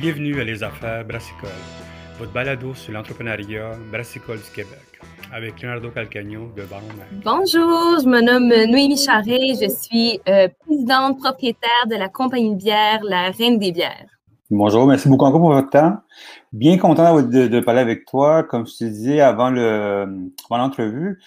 Bienvenue à Les Affaires Brassicole, votre balado sur l'entrepreneuriat brassicole du Québec, avec Leonardo Calcagno de Baron Bonjour, je me nomme Noémie Charret, je suis euh, présidente propriétaire de la compagnie de bière La Reine des bières. Bonjour, merci beaucoup encore pour votre temps. Bien content de, parler avec toi. Comme je te disais avant l'entrevue,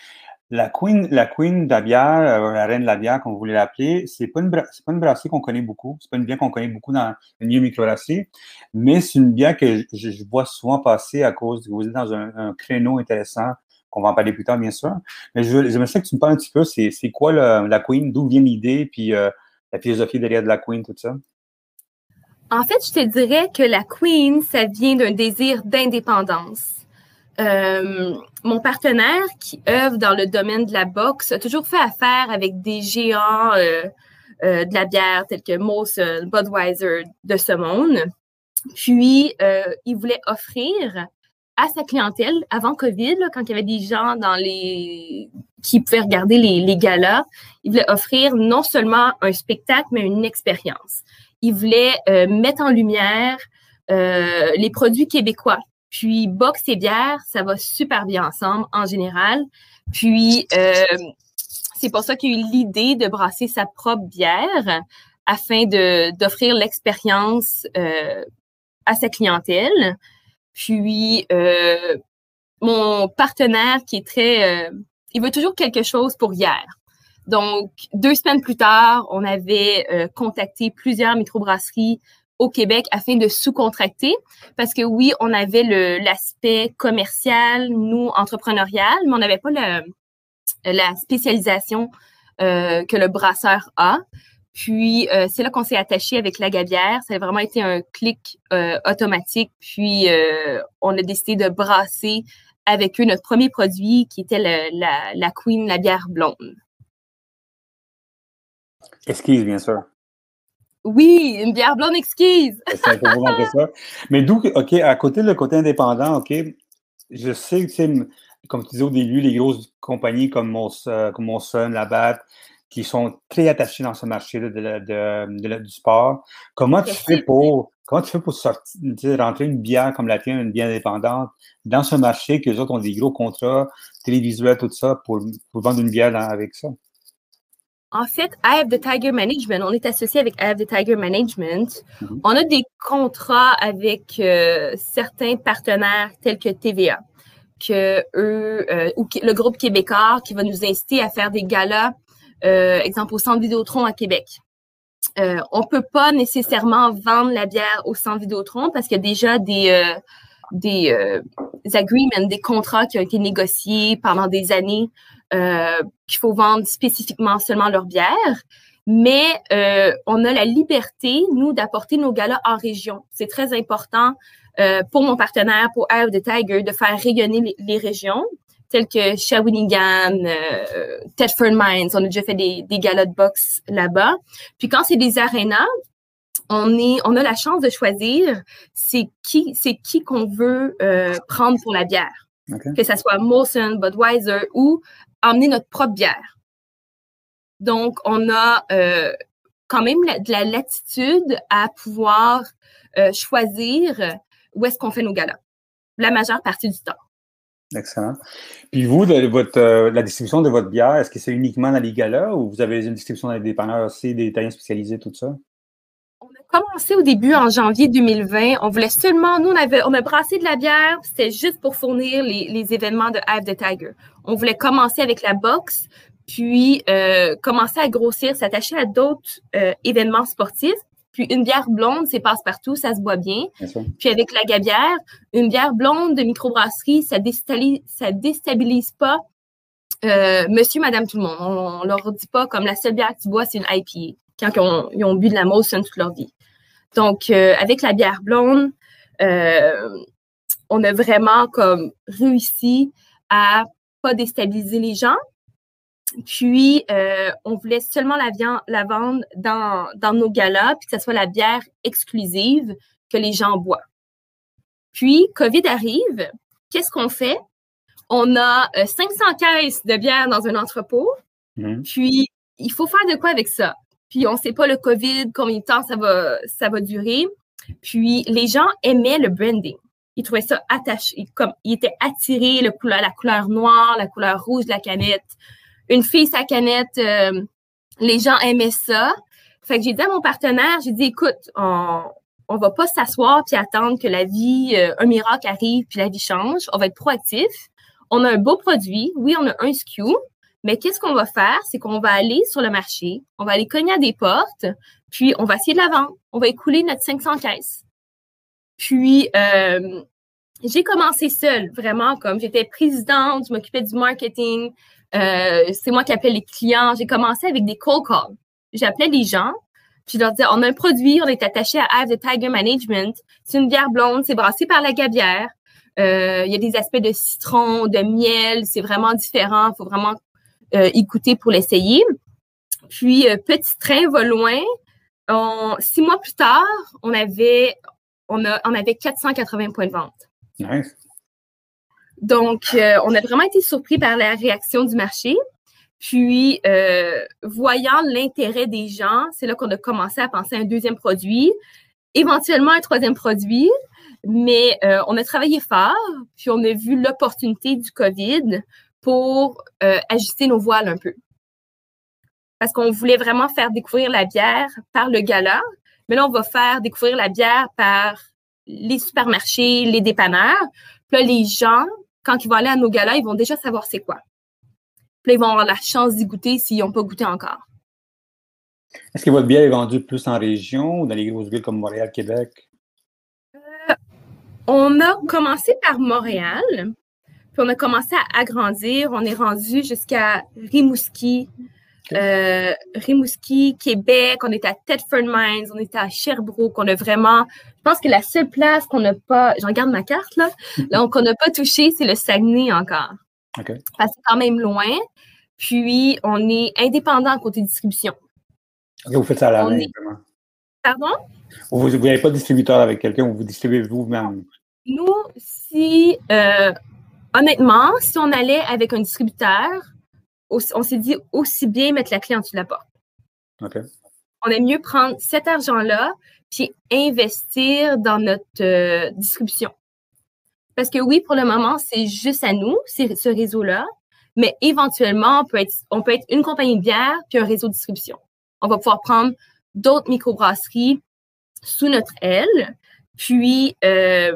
la queen, la queen de la bière, euh, la reine de la bière, comme vous voulez l'appeler, c'est pas une, pas une brasserie qu'on connaît beaucoup. C'est pas une bière qu'on connaît beaucoup dans le milieu microbrasserie, mais c'est une bière que je, vois souvent passer à cause que vous êtes dans un, créneau intéressant qu'on va en parler plus tard, bien sûr. Mais je, j'aimerais que tu me parles un petit peu, c'est, c'est quoi la Queen, d'où vient l'idée, puis euh, la philosophie derrière de la Queen, tout ça? En fait, je te dirais que la Queen, ça vient d'un désir d'indépendance. Euh, mon partenaire qui œuvre dans le domaine de la boxe a toujours fait affaire avec des géants euh, euh, de la bière tels que Molson, Budweiser de ce monde. Puis, il voulait offrir à sa clientèle, avant COVID, quand il y avait des gens dans les qui pouvaient regarder les, les galas, il voulait offrir non seulement un spectacle, mais une expérience. Il voulait mettre en lumière les produits québécois puis boxe et bière, ça va super bien ensemble en général. Puis euh, c'est pour ça qu'il y a eu l'idée de brasser sa propre bière afin d'offrir l'expérience euh, à sa clientèle. Puis euh, mon partenaire qui est très, il veut toujours quelque chose pour hier. Donc deux semaines plus tard, on avait contacté plusieurs microbrasseries au Québec afin de sous-contracter parce que oui, on avait l'aspect commercial, nous, entrepreneurial, mais on n'avait pas le, la spécialisation euh, que le brasseur a. Puis, euh, c'est là qu'on s'est attaché avec la gabière. Ça a vraiment été un clic euh, automatique. Puis, on a décidé de brasser avec eux notre premier produit qui était la, la Queen, la bière blonde. Esquisse, bien sûr. Oui, une bière blonde exquise. C'est ça? Mais d'où, OK, à côté le côté indépendant, OK, je sais que, comme tu disais au début, les grosses compagnies comme Molson, comme Molson Labatt, qui sont très attachées dans ce marché de, de, du sport. Comment tu fais pour comment tu fais pour sortir, rentrer une bière comme la tienne, une bière indépendante, dans ce marché que les autres ont des gros contrats télévisuels, tout ça, pour, pour vendre une bière avec ça? En fait, I have the Tiger Management, on est associé avec I have the Tiger Management. Mhm. On a des contrats avec euh, certains partenaires tels que TVA, que eux, euh, ou le groupe québécois qui va nous inciter à faire des galas, euh, exemple au Centre Vidéotron à Québec. Euh, on peut pas nécessairement vendre la bière au Centre Vidéotron parce qu'il y a déjà des des, des agreements, des contrats qui ont été négociés pendant des années euh, qu'il faut vendre spécifiquement seulement leur bière. Mais euh, on a la liberté, nous, d'apporter nos galas en région. C'est très important euh, pour mon partenaire, pour Eye of the Tiger, de faire rayonner les, régions telles que Shawinigan, euh, Mines. On a déjà fait des, des galas de boxe là-bas. Puis quand c'est des arénas, on est, on a la chance de choisir c'est qui, c'est qui qu'on veut euh, prendre pour la bière. Que ça soit Molson, Budweiser ou emmener notre propre bière. Donc, on a euh, quand même de la latitude à pouvoir euh, choisir où est-ce qu'on fait nos galas, la majeure partie du temps. Excellent. Puis vous, de votre, euh, la distribution de votre bière, est-ce que c'est uniquement dans les galas ou vous avez une distribution dans les dépanneurs aussi, des détaillants spécialisés, tout ça? Commencé au début en janvier 2020. On voulait seulement, nous, on avait, on a brassé de la bière, c'était juste pour fournir les, les événements de Have the Tiger. On voulait commencer avec la boxe, puis euh, commencer à grossir, s'attacher à d'autres euh, événements sportifs. Puis une bière blonde, c'est passe-partout, ça se boit bien. Puis avec la gabière, une bière blonde de microbrasserie, ça déstabilise, ça déstabilise pas euh, monsieur, madame, tout le monde. On, on leur dit pas comme la seule bière que tu bois, c'est une IPA quand ils ont, bu de la Molson toute leur vie. Donc, euh, avec la bière blonde, euh, on a vraiment comme réussi à pas déstabiliser les gens. Puis, euh, on voulait seulement la, viande, la vendre dans, dans nos galas, puis que ce soit la bière exclusive que les gens boivent. Puis, COVID arrive. Qu'est-ce qu'on fait? On a 500 caisses de bière dans un entrepôt. Mmh. Puis, il faut faire de quoi avec ça? Puis on ne sait pas le COVID, combien de temps ça va, ça va durer. Puis les gens aimaient le branding. Ils trouvaient ça attaché, comme ils étaient attirés, la couleur noire, la couleur rouge de la canette. Une fille sa canette, euh, les gens aimaient ça. Fait que j'ai dit à mon partenaire, j'ai dit, écoute, on, on va pas s'asseoir puis attendre que la vie, euh, un miracle arrive puis la vie change. On va être proactif. On a un beau produit. Oui, on a un SKU. Mais qu'est-ce qu'on va faire? C'est qu'on va aller sur le marché, on va aller cogner à des portes, puis on va essayer de la vendre. On va écouler notre 500 caisses. Puis, euh, j'ai commencé seule, vraiment, comme j'étais présidente, je m'occupais du marketing, euh, c'est moi qui appelais les clients. J'ai commencé avec des cold calls. J'appelais les gens, puis je leur disais, on a un produit, on est attaché à Hive the Tiger Management. C'est une bière blonde, c'est brassé par la gabière. Euh, il y a des aspects de citron, de miel, c'est vraiment différent. Il faut vraiment écouter pour l'essayer. Puis, euh, Petit Train va loin. six mois plus tard, on avait, on, a, on avait 480 points de vente. Nice. Donc, euh, on a vraiment été surpris par la réaction du marché. Puis, voyant l'intérêt des gens, c'est là qu'on a commencé à penser à un deuxième produit, éventuellement un troisième produit. Mais on a travaillé fort, puis on a vu l'opportunité du COVID pour euh, ajuster nos voiles un peu. Parce qu'on voulait vraiment faire découvrir la bière par le gala, mais là, on va faire découvrir la bière par les supermarchés, les dépanneurs. Puis là, les gens, quand ils vont aller à nos galas, ils vont déjà savoir c'est quoi. Puis là, ils vont avoir la chance d'y goûter s'ils n'ont pas goûté encore. Est-ce que votre bière est vendue plus en région ou dans les grosses villes comme Montréal, Québec? Euh, on a commencé par Montréal, puis on a commencé à agrandir. On est rendu jusqu'à Rimouski, euh, Rimouski, Québec. On est à Thetford Mines, on est à Sherbrooke. On a vraiment, je pense que la seule place qu'on n'a pas, j'en garde ma carte là, là qu'on n'a pas touché, c'est le Saguenay encore. Okay. Parce que c'est quand même loin. Puis on est indépendant côté distribution. vous faites ça à la main, Pardon? Vous n'avez pas de distributeur avec quelqu'un, vous distribuez vous-même. Nous, si euh, honnêtement, si on allait avec un distributeur, on s'est dit aussi bien mettre la clé en dessous de la porte. On aime mieux prendre cet argent-là puis investir dans notre euh, distribution. Parce que oui, pour le moment, c'est juste à nous, c'est ce réseau-là, mais éventuellement, on peut, être, on peut être une compagnie de bière puis un réseau de distribution. On va pouvoir prendre d'autres microbrasseries sous notre aile, puis euh,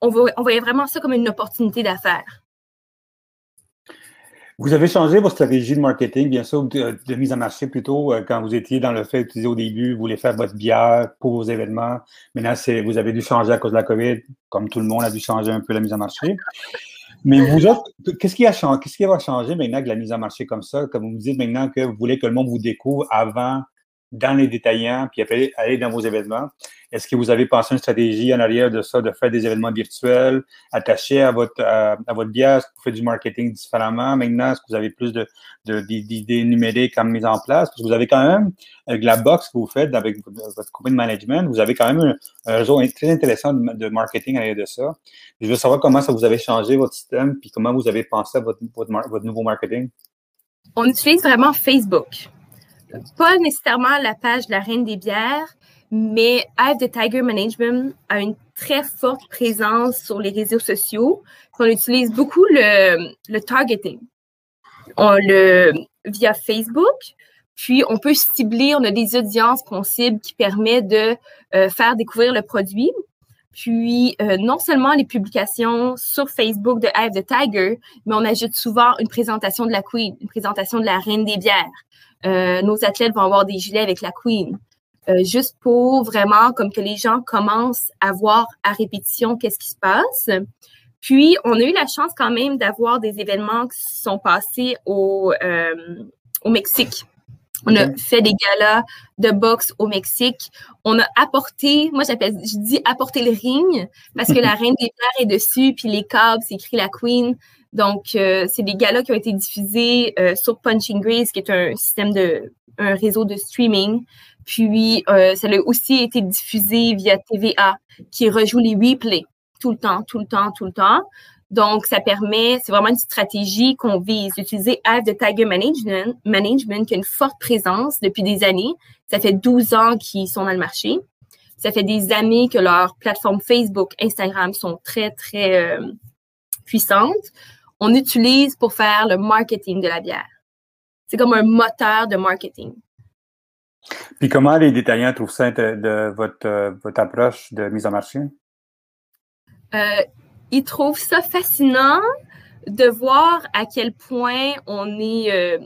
on, voyait vraiment ça comme une opportunité d'affaires. Vous avez changé votre stratégie de marketing, bien sûr, de, mise en marché plutôt, euh, quand vous étiez dans le fait d'utiliser au début, vous voulez faire votre bière pour vos événements. Maintenant, vous avez dû changer à cause de la COVID, comme tout le monde a dû changer un peu la mise en marché. Mais qu'est-ce qui, a changé, qu'est-ce qui va changer maintenant que la mise en marché comme ça? Comme vous me dites maintenant que vous voulez que le monde vous découvre avant dans les détaillants, puis après aller dans vos événements. Est-ce que vous avez pensé une stratégie en arrière de ça, de faire des événements virtuels attachés à votre, à, votre bière? Est-ce que vous faites du marketing différemment maintenant? Est-ce que vous avez plus de, d'idées numériques à mise en place? Parce que vous avez quand même, avec la box que vous faites avec votre compagnie de management, vous avez quand même un, réseau très intéressant de, marketing à l'arrière de ça. Je veux savoir comment ça vous avez changé votre système, puis comment vous avez pensé à votre nouveau marketing. On utilise vraiment Facebook pas nécessairement la page de la Reine des bières, mais Hive the Tiger Management a une très forte présence sur les réseaux sociaux. On utilise beaucoup le, targeting. On le via Facebook, puis on peut cibler, on a des audiences qu'on cible qui permet de euh, faire découvrir le produit. Puis euh, non seulement les publications sur Facebook de Hive the Tiger, mais on ajoute souvent une présentation de la Queen, une présentation de la Reine des bières. Euh, nos athlètes vont avoir des gilets avec la Queen. Euh, juste pour vraiment comme que les gens commencent à voir à répétition qu'est-ce qui se passe. Puis, on a eu la chance quand même d'avoir des événements qui sont passés au, euh, au Mexique. On a fait des galas de boxe au Mexique. On a apporté, moi j'appelle, je dis apporter le ring parce que la reine des bières est dessus, puis les câbles, c'est écrit la queen. Donc, euh, c'est des galas qui ont été diffusés euh, sur Punching Grace, qui est un système de, un réseau de streaming. Puis, euh, ça a aussi été diffusé via TVA, qui rejoue les replays tout le temps, tout le temps, tout le temps. Donc, ça permet, c'est vraiment une stratégie qu'on vise, d'utiliser Hive de Tiger Management, Management, qui a une forte présence depuis des années. Ça fait 12 ans qu'ils sont dans le marché. Ça fait des années que leurs plateformes Facebook, Instagram sont très, très euh, puissantes. On utilise pour faire le marketing de la bière. C'est comme un moteur de marketing. Puis comment les détaillants trouvent ça de, votre, euh, votre approche de mise en marché? Euh, ils trouvent ça fascinant de voir à quel point on est, euh,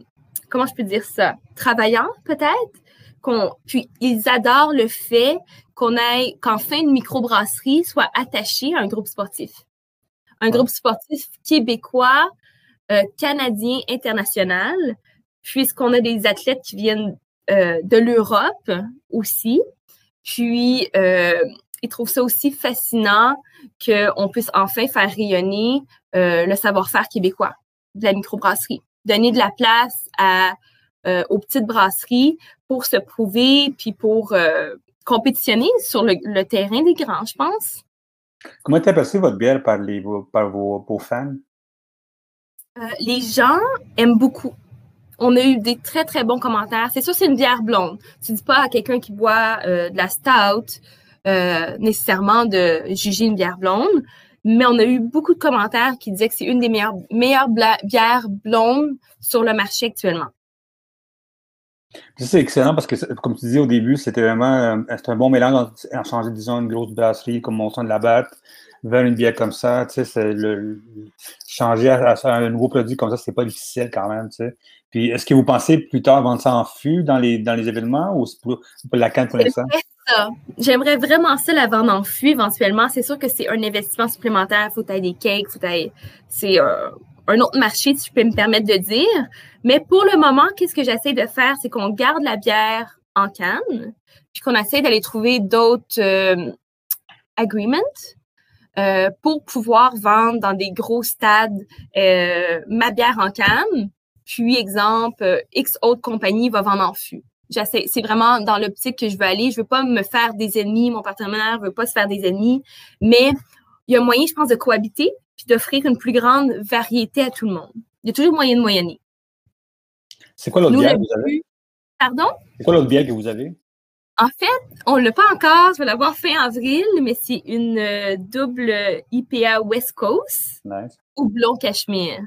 comment je peux dire ça, travaillant peut-être. Qu'on, puis ils adorent le fait qu'on ait, qu'enfin une microbrasserie soit attachée à un groupe sportif. Un groupe sportif québécois, euh, canadien, international, puisqu'on a des athlètes qui viennent euh, de l'Europe aussi. Puis, euh, ils trouvent ça aussi fascinant qu'on puisse enfin faire rayonner euh, le savoir-faire québécois de la microbrasserie. Donner de la place à, euh, aux petites brasseries pour se prouver puis pour euh, compétitionner sur le, terrain des grands, je pense. Comment est passé votre bière par, les, par vos, vos fans? les gens aiment beaucoup. On a eu des très, très bons commentaires. C'est sûr, c'est une bière blonde. Tu dis pas à quelqu'un qui boit de la stout euh, nécessairement de juger une bière blonde, mais on a eu beaucoup de commentaires qui disaient que c'est une des meilleures, meilleures bières blondes sur le marché actuellement. C'est excellent parce que, comme tu disais au début, c'était vraiment euh, un bon mélange en changer, disons, une grosse brasserie comme Monson de la Batte vers une bière comme ça. Tu sais, le, changer à, un nouveau produit comme ça, c'est pas difficile quand même. Tu sais. Puis, est-ce que vous pensez plus tard vendre ça en fût dans les, dans les événements ou c'est pour, la canne pour l'instant? J'aimerais vraiment ça la vendre en fût éventuellement. C'est sûr que c'est un investissement supplémentaire. Il faut tailler des cakes, faut C'est un autre marché, si je peux me permettre de dire. Mais pour le moment, qu'est-ce que j'essaie de faire? C'est qu'on garde la bière en canne, puis qu'on essaie d'aller trouver d'autres euh, agreements euh, pour pouvoir vendre dans des gros stades euh, ma bière en canne. Puis, exemple, X autre compagnie va vendre en fût c'est vraiment dans l'optique que je veux aller. Je veux pas me faire des ennemis, mon partenaire veut pas se faire des ennemis, mais il y a moyen, je pense, de cohabiter puis d'offrir une plus grande variété à tout le monde. Il y a toujours moyen de moyenner. C'est quoi l'autre bière que vous avez? Pardon? C'est quoi l'autre bière que vous avez? En fait, on ne l'a pas encore. Je vais l'avoir fait en avril, mais c'est une euh, double IPA West Coast ou blond cachemire.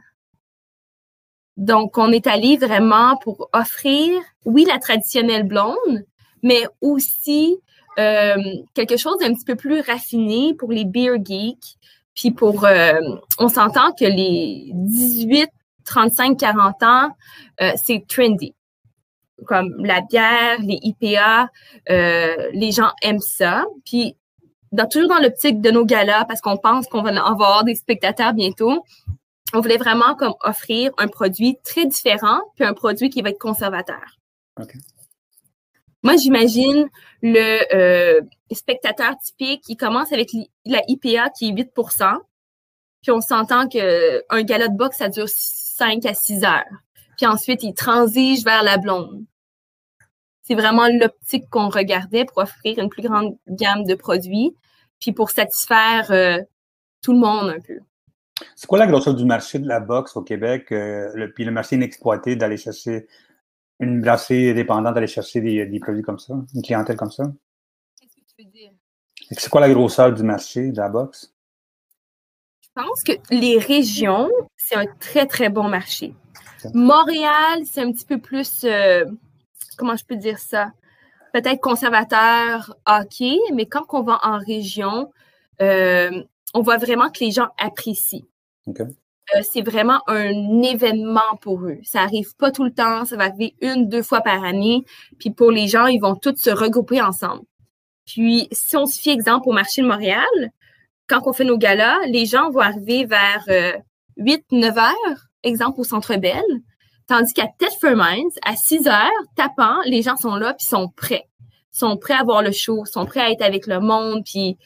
Donc, on est allé vraiment pour offrir, oui, la traditionnelle blonde, mais aussi euh, quelque chose d'un petit peu plus raffiné pour les beer geeks. Puis pour, euh, on s'entend que les 18, 35, 40 ans, euh, c'est trendy. Comme la bière, les IPA, les gens aiment ça. Puis toujours dans l'optique de nos galas, parce qu'on pense qu'on va avoir des spectateurs bientôt, on voulait vraiment comme offrir un produit très différent, puis un produit qui va être conservateur. Moi, j'imagine le euh, spectateur typique qui commence avec la IPA qui est 8% puis on s'entend qu'un gala de boxe, ça dure 5 à 6 heures. Puis ensuite, il transige vers la blonde. C'est vraiment l'optique qu'on regardait pour offrir une plus grande gamme de produits, puis pour satisfaire euh, tout le monde un peu. C'est quoi la grosseur du marché de la boxe au Québec, euh, le, puis le marché inexploité d'aller chercher une brasserie dépendante, d'aller chercher des, produits comme ça, une clientèle comme ça? Qu'est-ce que tu veux dire? C'est quoi la grosseur du marché de la boxe? Je pense que les régions, c'est un très, très bon marché. Montréal, c'est un petit peu plus, euh, comment je peux dire ça? Peut-être conservateur, hockey, mais quand on va en région, euh, on voit vraiment que les gens apprécient. Euh, c'est vraiment un événement pour eux. Ça arrive pas tout le temps, ça va arriver une, deux fois par année. Puis pour les gens, ils vont tous se regrouper ensemble. Puis si on se fie exemple au marché de Montréal, quand on fait nos galas, les gens vont arriver vers 8, euh, 9 heures, exemple au Centre Bell. Tandis qu'à Thetford Mines, à 6 heures, tapant, les gens sont là puis sont prêts. sont prêts à voir le show, sont prêts à être avec le monde, puis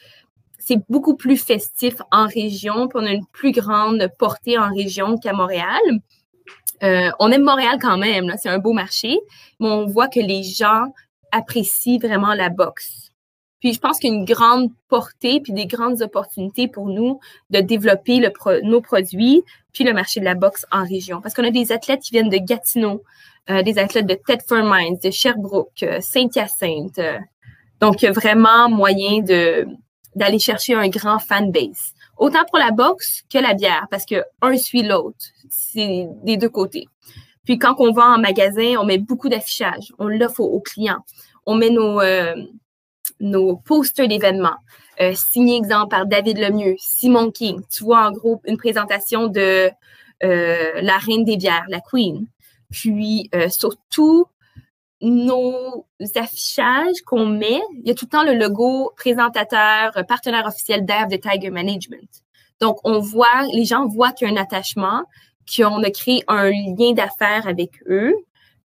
c'est beaucoup plus festif en région, puis on a une plus grande portée en région qu'à Montréal. Euh, on aime Montréal quand même, c'est un beau marché, mais on voit que les gens apprécient vraiment la boxe. Puis je pense qu'il y a une grande portée puis des grandes opportunités pour nous de développer nos produits puis le marché de la boxe en région. Parce qu'on a des athlètes qui viennent de Gatineau, euh, des athlètes de Thetford Mines, de Sherbrooke, euh, Saint-Hyacinthe, Donc, il y a vraiment moyen de d'aller chercher un grand fan base. Autant pour la boxe que la bière, parce que un suit l'autre. C'est des deux côtés. Puis quand on va en magasin, on met beaucoup d'affichage. On l'offre aux, clients. On met nos, euh, nos posters d'événements. Euh, signé, exemple, par David Lemieux, Simon King. Tu vois, en gros, une présentation de euh, la reine des bières, la Queen. Puis, euh, surtout, nos affichages qu'on met, il y a tout le temps le logo présentateur, partenaire officiel d'Ave de Tiger Management. Donc, on voit, les gens voient qu'il y a un attachement, qu'on a créé un lien d'affaires avec eux.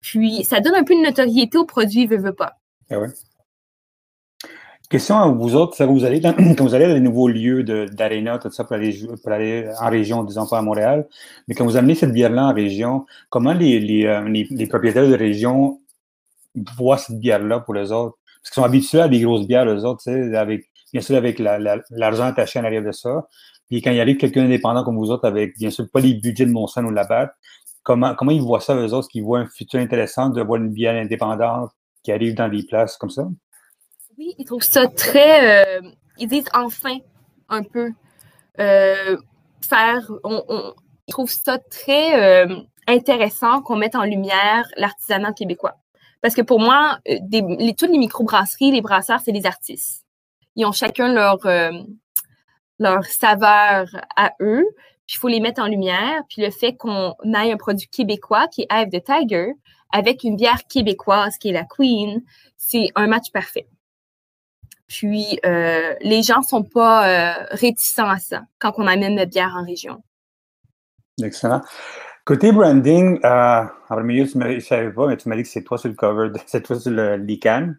Puis, ça donne un peu de notoriété au produit, veut, veut pas. Ah ouais. Question à vous autres, vous allez quand vous allez dans les nouveaux lieux d'aréna, tout ça, pour aller, en région, disons pas à Montréal, mais quand vous amenez cette bière-là en région, comment les, les, euh, les, propriétaires de région voient cette bière-là pour les autres? Parce qu'ils sont habitués à des grosses bières, les autres, avec, bien sûr, avec l'argent attaché en arrière de ça. Puis quand il arrive quelqu'un indépendant comme vous autres, avec, bien sûr, pas les budgets de Monsanto ou de la BAT, comment, comment ils voient ça, eux autres, qu'ils voient un futur intéressant de voir une bière indépendante qui arrive dans des places comme ça? Oui, ils trouvent ça très. Euh, ils disent enfin un peu euh, faire. On, ils trouvent ça très euh, intéressant qu'on mette en lumière l'artisanat québécois. Parce que pour moi, des, les, toutes les microbrasseries, les brasseurs, c'est des artistes. Ils ont chacun leur, leur saveur à eux. Puis il faut les mettre en lumière. Puis le fait qu'on ait un produit québécois qui est Eve de Tiger avec une bière québécoise qui est la Queen, c'est un match parfait. Puis euh, les gens sont pas euh, réticents à ça quand on amène notre bière en région. Excellent. Côté branding, euh, en milieu, tu ne savais pas, mais tu m'as dit que c'est toi sur le cover, c'est toi sur le, les cannes.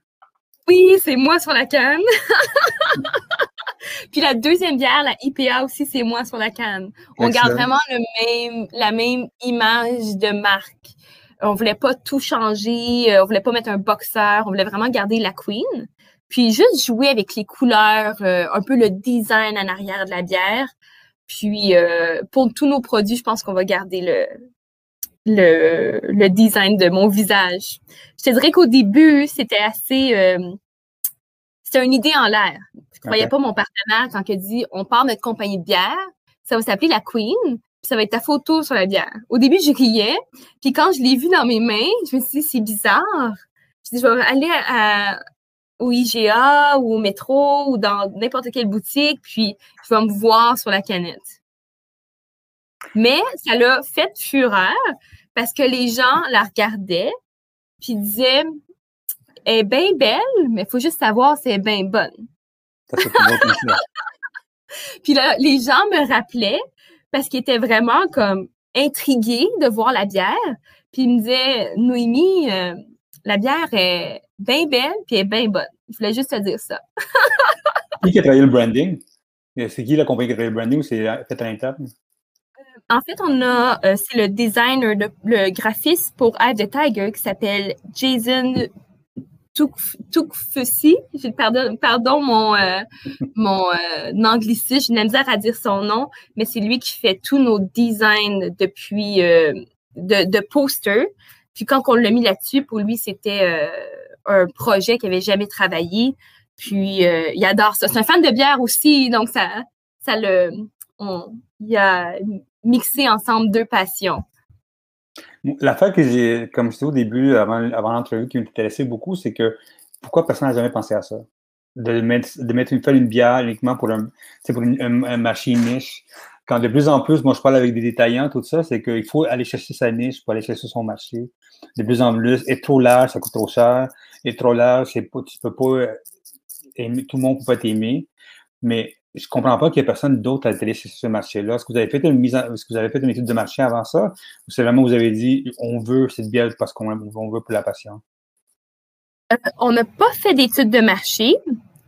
Oui, c'est moi sur la canne. Puis la deuxième bière, la IPA aussi, c'est moi sur la canne. On garde vraiment le même, la même image de marque. On voulait pas tout changer, on voulait pas mettre un boxeur, on voulait vraiment garder la queen. Puis juste jouer avec les couleurs, euh, un peu le design en arrière de la bière. Puis euh, pour tous nos produits, je pense qu'on va garder le, le, le, design de mon visage. Je te dirais qu'au début, c'était assez... Euh, c'était une idée en l'air. Je croyais pas mon partenaire quand il a dit on part notre compagnie de bière, ça va s'appeler la Queen, puis ça va être ta photo sur la bière. Au début, je riais, puis quand je l'ai vu dans mes mains, je me suis dit c'est bizarre. Je dis je vais aller à, au IGA ou au métro ou dans n'importe quelle boutique, puis je vais me voir sur la canette. Mais ça l'a fait fureur parce que les gens la regardaient puis disaient Elle est bien belle, mais il faut juste savoir si elle est bien bonne. puis là, les gens me rappelaient parce qu'ils étaient vraiment comme intrigués de voir la bière. Puis ils me disaient Noémie, euh, la bière est bien belle puis elle est bien bonne. Je voulais juste te dire ça. qui a travaillé le branding? C'est qui la compagnie qui a travaillé le branding ou c'est fait à l'interne? Euh, en fait, on a, euh, c'est le designer, le, graphiste pour Eye the Tiger qui s'appelle Jason Tukfusi. Pardon, pardon mon, euh, mon anglicisme, j'ai misère à dire son nom, mais c'est lui qui fait tous nos designs depuis de, de posters. Puis quand on l'a mis là-dessus, pour lui, c'était euh, un projet qu'il n'avait jamais travaillé. Puis euh, il adore ça. C'est un fan de bière aussi, donc ça, ça le, on, il a mixé ensemble deux passions. L'affaire que j'ai, comme je disais au début, avant, avant l'entrevue, qui m'intéressait beaucoup, c'est que pourquoi personne n'a jamais pensé à ça? De mettre, de mettre une, une bière uniquement pour un, pour un marché niche quand de plus en plus, moi, je parle avec des détaillants, tout ça, c'est qu'il faut aller chercher sa niche pour aller chercher son marché. De plus en plus, être trop large, ça coûte trop cher. Être trop large, c'est pas, tu peux pas aimer, tout le monde peut pas t'aimer. Mais je comprends pas qu'il y ait personne d'autre à aller chercher ce marché-là. Est-ce que vous avez fait une mise est-ce que vous avez fait une étude de marché avant ça? Ou c'est vraiment vous avez dit, on veut cette bière parce qu'on veut pour la passion? Euh, on n'a pas fait d'étude de marché.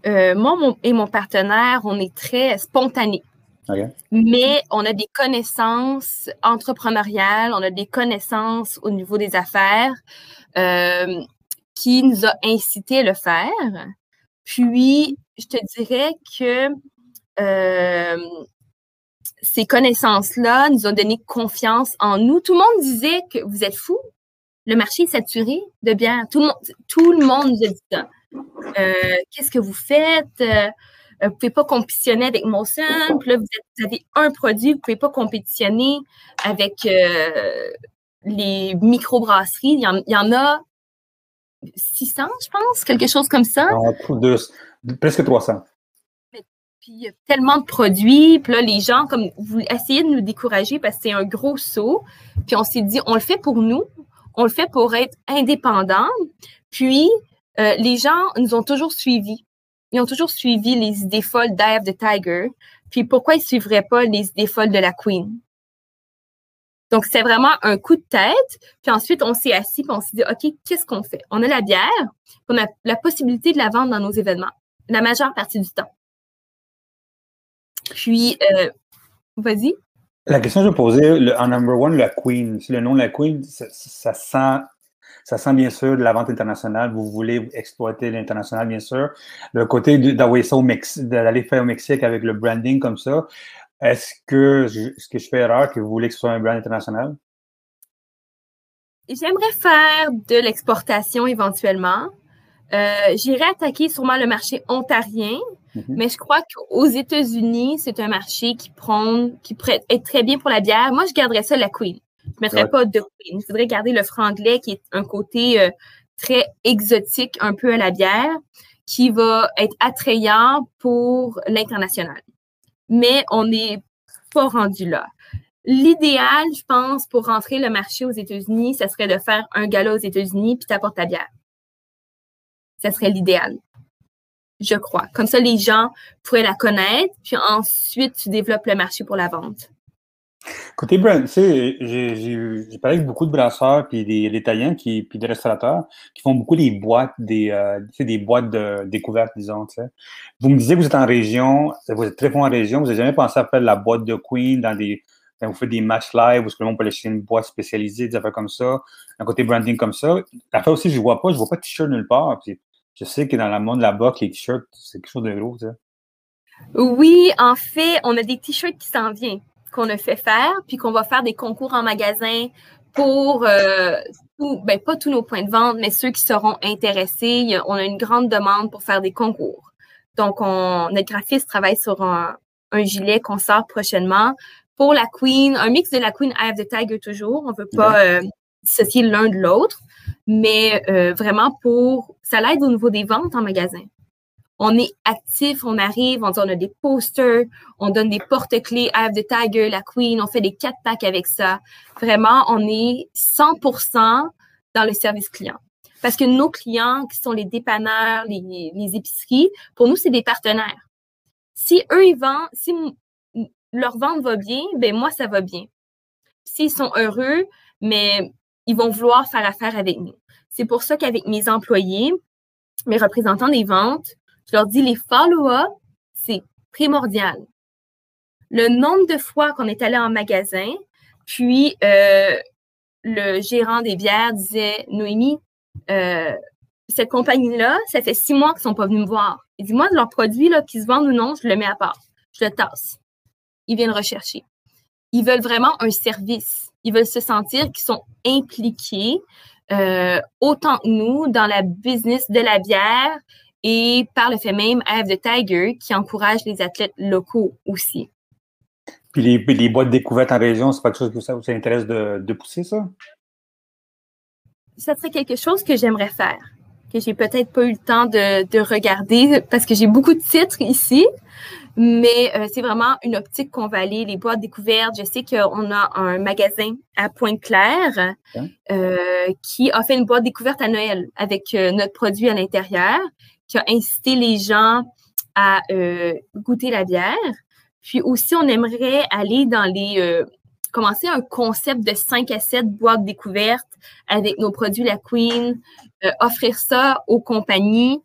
Euh, moi et mon partenaire, on est très spontané. Mais on a des connaissances entrepreneuriales, on a des connaissances au niveau des affaires euh, qui nous a incité à le faire. Puis, je te dirais que euh, ces connaissances-là nous ont donné confiance en nous. Tout le monde disait que vous êtes fous, le marché est saturé de bière. Tout le monde, tout le monde nous a dit ça. qu'est-ce que vous faites? vous ne pouvez pas compétitionner avec Molson. Vous, avez un produit, vous ne pouvez pas compétitionner avec les microbrasseries. Il y, en, a 600, je pense, quelque chose comme ça. presque 300. Puis il y a tellement de produits. Puis là, les gens, comme vous essayez de nous décourager parce que c'est un gros saut. Puis on s'est dit, on le fait pour nous. On le fait pour être indépendant. Puis euh, les gens nous ont toujours suivis. Ils ont toujours suivi les idées folles d'Eye of the Tiger. Puis pourquoi ils ne suivraient pas les idées folles de la Queen? Donc, c'est vraiment un coup de tête. Puis ensuite, on s'est assis puis on s'est dit, OK, qu'est-ce qu'on fait? On a la bière, on a la possibilité de la vendre dans nos événements, la majeure partie du temps. Puis, euh, vas-y. La question que je posais, le, en number one, la Queen, le nom de la Queen, ça, sent ça sent bien sûr de la vente internationale. Vous voulez exploiter l'international, bien sûr. Le côté d'aller faire au Mexique avec le branding comme ça, est-ce que, ce que je fais erreur que vous voulez que ce soit un brand international? J'aimerais faire de l'exportation éventuellement. Euh, J'irai attaquer sûrement le marché ontarien, mhm. mais je crois qu'aux États-Unis, c'est un marché qui prône, qui pourrait être très bien pour la bière. Moi, je garderais ça la Queen. Je ne mettrais pas de Queen. Il faudrait garder le franglais qui est un côté euh, très exotique un peu à la bière, qui va être attrayant pour l'international. Mais on n'est pas rendu là. L'idéal, je pense, pour rentrer le marché aux États-Unis, ce serait de faire un gala aux États-Unis puis t'apportes ta bière. Ce serait l'idéal. Je crois. Comme ça, les gens pourraient la connaître, puis ensuite, tu développes le marché pour la vente. Côté brand, tu sais, j'ai parlé avec beaucoup de brasseurs puis des, Italiens qui, puis des restaurateurs qui font beaucoup des boîtes, des, euh, des boîtes de découverte, disons. Vous me disiez que vous êtes en région, vous êtes très bon en région, vous n'avez jamais pensé à faire la boîte de Queen dans des. Quand vous faites des matchs live, où que l'on peut acheter une boîte spécialisée, des affaires comme ça, un côté branding comme ça. L'affaire aussi, je vois pas, je vois pas de t-shirt nulle part. Je sais que dans le monde là-bas, les t-shirts, c'est quelque chose de gros, sais. Oui, en fait, on a des t-shirts qui s'en viennent qu'on a fait faire, puis qu'on va faire des concours en magasin pour, euh, ben, pas tous nos points de vente, mais ceux qui seront intéressés. On a une grande demande pour faire des concours. Donc, on, notre graphiste travaille sur un, gilet qu'on sort prochainement pour la Queen, un mix de la Queen Eye of the Tiger toujours. On ne veut pas euh, dissocier l'un de l'autre, mais euh, vraiment pour, ça l'aide au niveau des ventes en magasin on est actif, on arrive, on, dit, on a des posters, on donne des porte-clés, Have the Tiger, la Queen, on fait des quatre packs avec ça. Vraiment, on est 100% dans le service client. Parce que nos clients, qui sont les dépanneurs, les, épiceries, pour nous, c'est des partenaires. Si eux, ils vendent, si leur vente va bien, ben moi, ça va bien. S'ils sont heureux, mais ils vont vouloir faire affaire avec nous. C'est pour ça qu'avec mes employés, mes représentants des ventes, je leur dis, les follow-up, c'est primordial. Le nombre de fois qu'on est allé en magasin, puis euh, le gérant des bières disait, Noémie, euh, cette compagnie-là, ça fait six mois qu'ils sont pas venus me voir. Il dit, moi, de leurs produits, là, qu'ils se vendent ou non, je le mets à part. Je le tasse. Ils viennent rechercher. Ils veulent vraiment un service. Ils veulent se sentir qu'ils sont impliqués euh, autant que nous dans la business de la bière et par le fait même, Have the Tiger qui encourage les athlètes locaux aussi. Puis les, les boîtes découvertes en région, c'est pas quelque chose que ça vous intéresse de, de pousser, ça? Ça serait quelque chose que j'aimerais faire, que j'ai peut-être pas eu le temps de, de regarder parce que j'ai beaucoup de titres ici, mais euh, c'est vraiment une optique qu'on va aller, les boîtes découvertes. Je sais qu'on a un magasin à Pointe-Claire euh, qui a fait une boîte découverte à Noël avec euh, notre produit à l'intérieur qui a incité les gens à euh, goûter la bière. Puis aussi, on aimerait aller dans les euh, commencer un concept de 5 à 7 boîtes découvertes avec nos produits La Queen, euh, offrir ça aux compagnies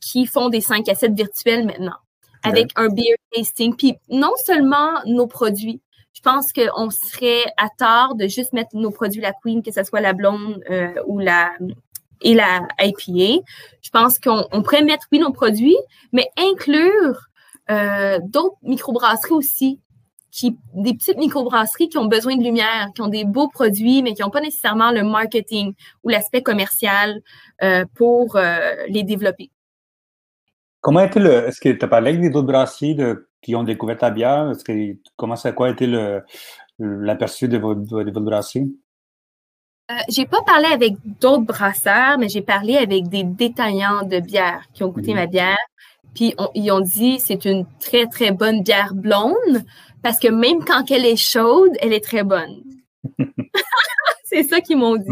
qui font des 5 à 7 virtuels maintenant, avec un beer tasting. Puis non seulement nos produits, je pense qu'on serait à tort de juste mettre nos produits La Queen, que ce soit la blonde ou la et la IPA. Je pense qu'on pourrait mettre, oui, nos produits, mais inclure euh, d'autres microbrasseries aussi qui, des petites microbrasseries qui ont besoin de lumière, qui ont des beaux produits, mais qui n'ont pas nécessairement le marketing ou l'aspect commercial euh, pour euh, les développer. Comment été le. Est-ce que tu as parlé avec des autres brasseries qui ont découvert ta bière? Est-ce que, comment ça, quoi a été l'aperçu de de votre brasserie? Euh, j'ai pas parlé avec d'autres brasseurs, mais j'ai parlé avec des détaillants de bière qui ont goûté mmh. ma bière. Puis ils ont dit c'est une très très bonne bière blonde parce que même quand elle est chaude, elle est très bonne. c'est ça qu'ils m'ont dit.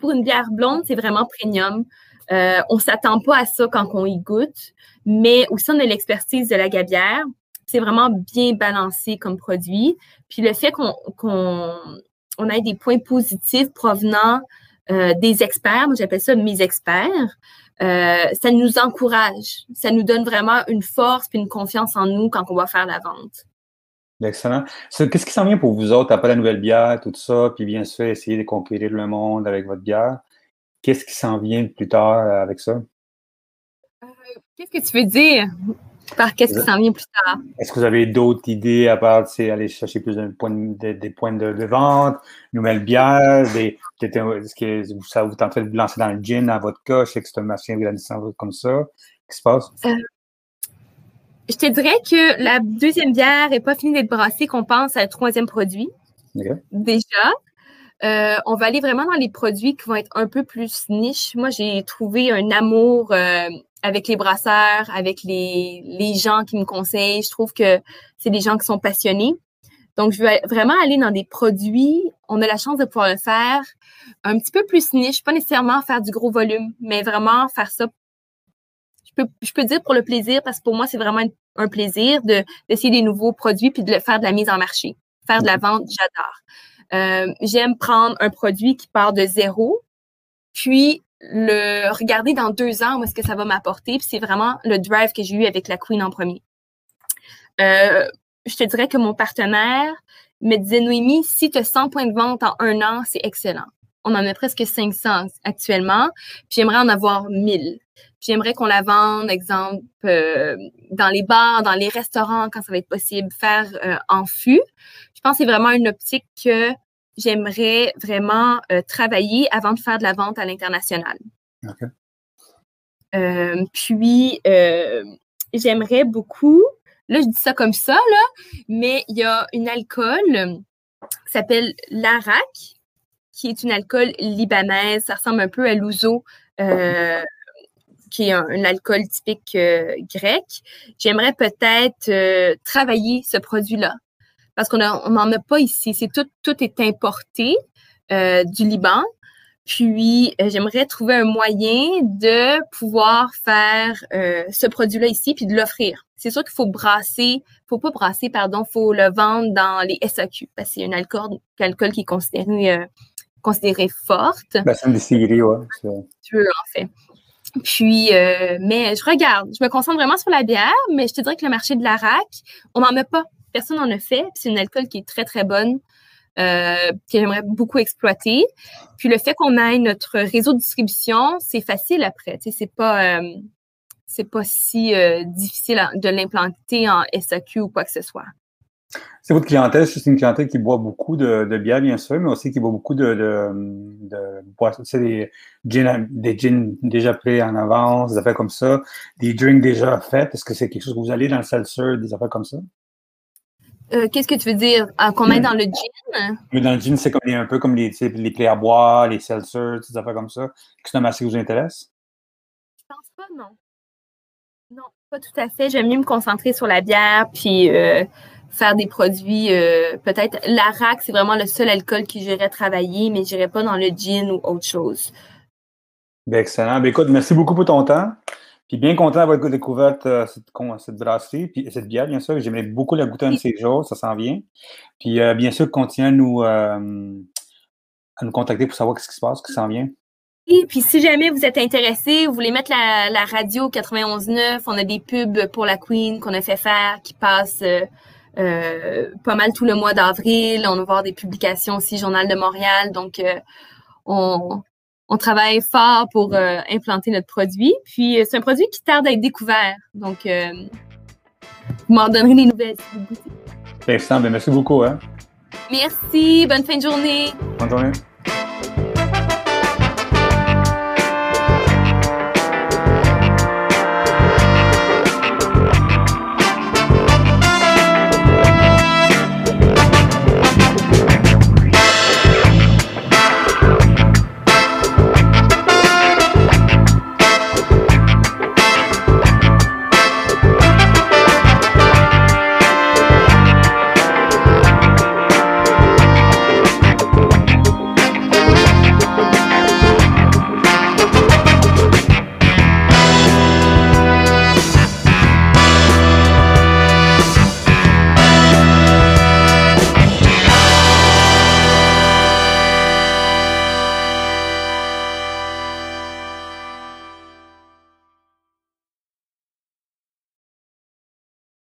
pour une bière blonde, c'est vraiment premium. Euh, on s'attend pas à ça quand on y goûte, mais aussi on a l'expertise de la gabière. C'est vraiment bien balancé comme produit. Puis le fait qu'on on ait des points positifs provenant euh, des experts, moi j'appelle ça mes experts, euh, ça nous encourage, ça nous donne vraiment une force et une confiance en nous quand on va faire la vente. Excellent. Qu'est-ce qui s'en vient pour vous autres? Après la nouvelle bière, tout ça, puis bien sûr essayer de conquérir le monde avec votre bière? Qu'est-ce qui s'en vient plus tard avec ça? Euh, qu'est-ce que tu veux dire? Par qu'est-ce qui s'en vient plus tard? Est-ce que vous avez d'autres idées à part aller chercher plus de points, des points de, vente, nouvelles bières, des, est-ce que ça vous tentez de vous lancer dans le gin, dans votre cas? Je sais que c'est un machin grandissant comme ça. Qu'est-ce qui se passe? Euh, je te dirais que la deuxième bière n'est pas finie d'être brassée, qu'on pense à un troisième produit. Déjà. Euh, on va aller vraiment dans les produits qui vont être un peu plus niche. Moi, j'ai trouvé un amour euh, avec les brasseurs, avec les, les gens qui me conseillent. Je trouve que c'est des gens qui sont passionnés. Donc, je veux vraiment aller dans des produits. On a la chance de pouvoir le faire un petit peu plus niche, pas nécessairement faire du gros volume, mais vraiment faire ça. Je peux, je peux dire pour le plaisir, parce que pour moi, c'est vraiment un plaisir de, d'essayer des nouveaux produits puis de le faire de la mise en marché. Faire de la vente, j'adore. Euh, j'aime prendre un produit qui part de zéro, puis le regarder dans deux ans où est-ce que ça va m'apporter. Puis c'est vraiment le drive que j'ai eu avec la Queen en premier. Euh, je te dirais que mon partenaire me disait, Noémie, si tu as 100 points de vente en un an, c'est excellent. On en a presque 500 actuellement, puis j'aimerais en avoir 1000. J'aimerais qu'on la vende, exemple, euh, dans les bars, dans les restaurants, quand ça va être possible, faire en fût. Je pense que c'est vraiment une optique que j'aimerais vraiment euh, travailler avant de faire de la vente à l'international. Euh, puis, euh, j'aimerais beaucoup, là, je dis ça comme ça, là, mais il y a une alcool qui s'appelle l'Arak, qui est une alcool libanaise. Ça ressemble un peu à l'ouzo, qui est un, alcool typique grec. J'aimerais peut-être travailler ce produit-là parce qu'on n'en a pas ici. C'est tout, tout est importé euh, du Liban. Puis, euh, j'aimerais trouver un moyen de pouvoir faire euh, ce produit-là ici puis de l'offrir. C'est sûr qu'il faut brasser, faut pas brasser, pardon, faut le vendre dans les SAQ parce que c'est un alcool, alcool qui est considéré, considéré forte. Ben, c'est une distillerie, ouais. Tu veux, en fait. Puis, mais je regarde, je me concentre vraiment sur la bière, mais je te dirais que le marché de l'arac, on n'en a pas personne n'en a fait. C'est une alcool qui est très, très bonne, euh, que j'aimerais beaucoup exploiter. Puis le fait qu'on ait notre réseau de distribution, c'est facile après. C'est pas, euh, c'est pas si euh, difficile de l'implanter en SAQ ou quoi que ce soit. C'est votre clientèle, c'est une clientèle qui boit beaucoup de, bière, bien sûr, mais aussi qui boit beaucoup de, de, boissons. C'est des gins déjà prêts en avance, des affaires comme ça, des drinks déjà faits. Est-ce que c'est quelque chose que vous allez dans le seltzer, des affaires comme ça? Euh, qu'est-ce que tu veux dire? qu'on met dans le gin? Mais dans le gin, c'est comme un peu comme les, les clés à boire, les seltzers, des affaires comme ça. Est-ce que c'est un marché qui vous intéresse? Je pense pas, non. Non, pas tout à fait. J'aime mieux me concentrer sur la bière puis euh, faire des produits. Euh, peut-être l'arac, c'est vraiment le seul alcool que j'irais travailler, mais je n'irais pas dans le gin ou autre chose. Bien, excellent. Bien, écoute, merci beaucoup pour ton temps. Bien content d'avoir découvert euh, cette, cette, brasserie, puis cette bière, bien sûr. J'aimerais beaucoup la goûter un de ces jours, ça s'en vient. Puis euh, bien sûr, continue à nous, euh, à nous contacter pour savoir ce qui se passe, ce qui s'en vient. Et puis si jamais vous êtes intéressé, vous voulez mettre la, la radio 91.9, on a des pubs pour la Queen qu'on a fait faire qui passent pas mal tout le mois d'avril. On va voir des publications aussi, Journal de Montréal. Donc, on, on travaille fort pour euh, implanter notre produit. Puis euh, c'est un produit qui tarde à être découvert. Donc, euh, vous m'en donnerez des nouvelles si vous goûtez. Excellent. Ben, merci beaucoup. Hein. Merci. Bonne fin de journée. Bonne journée.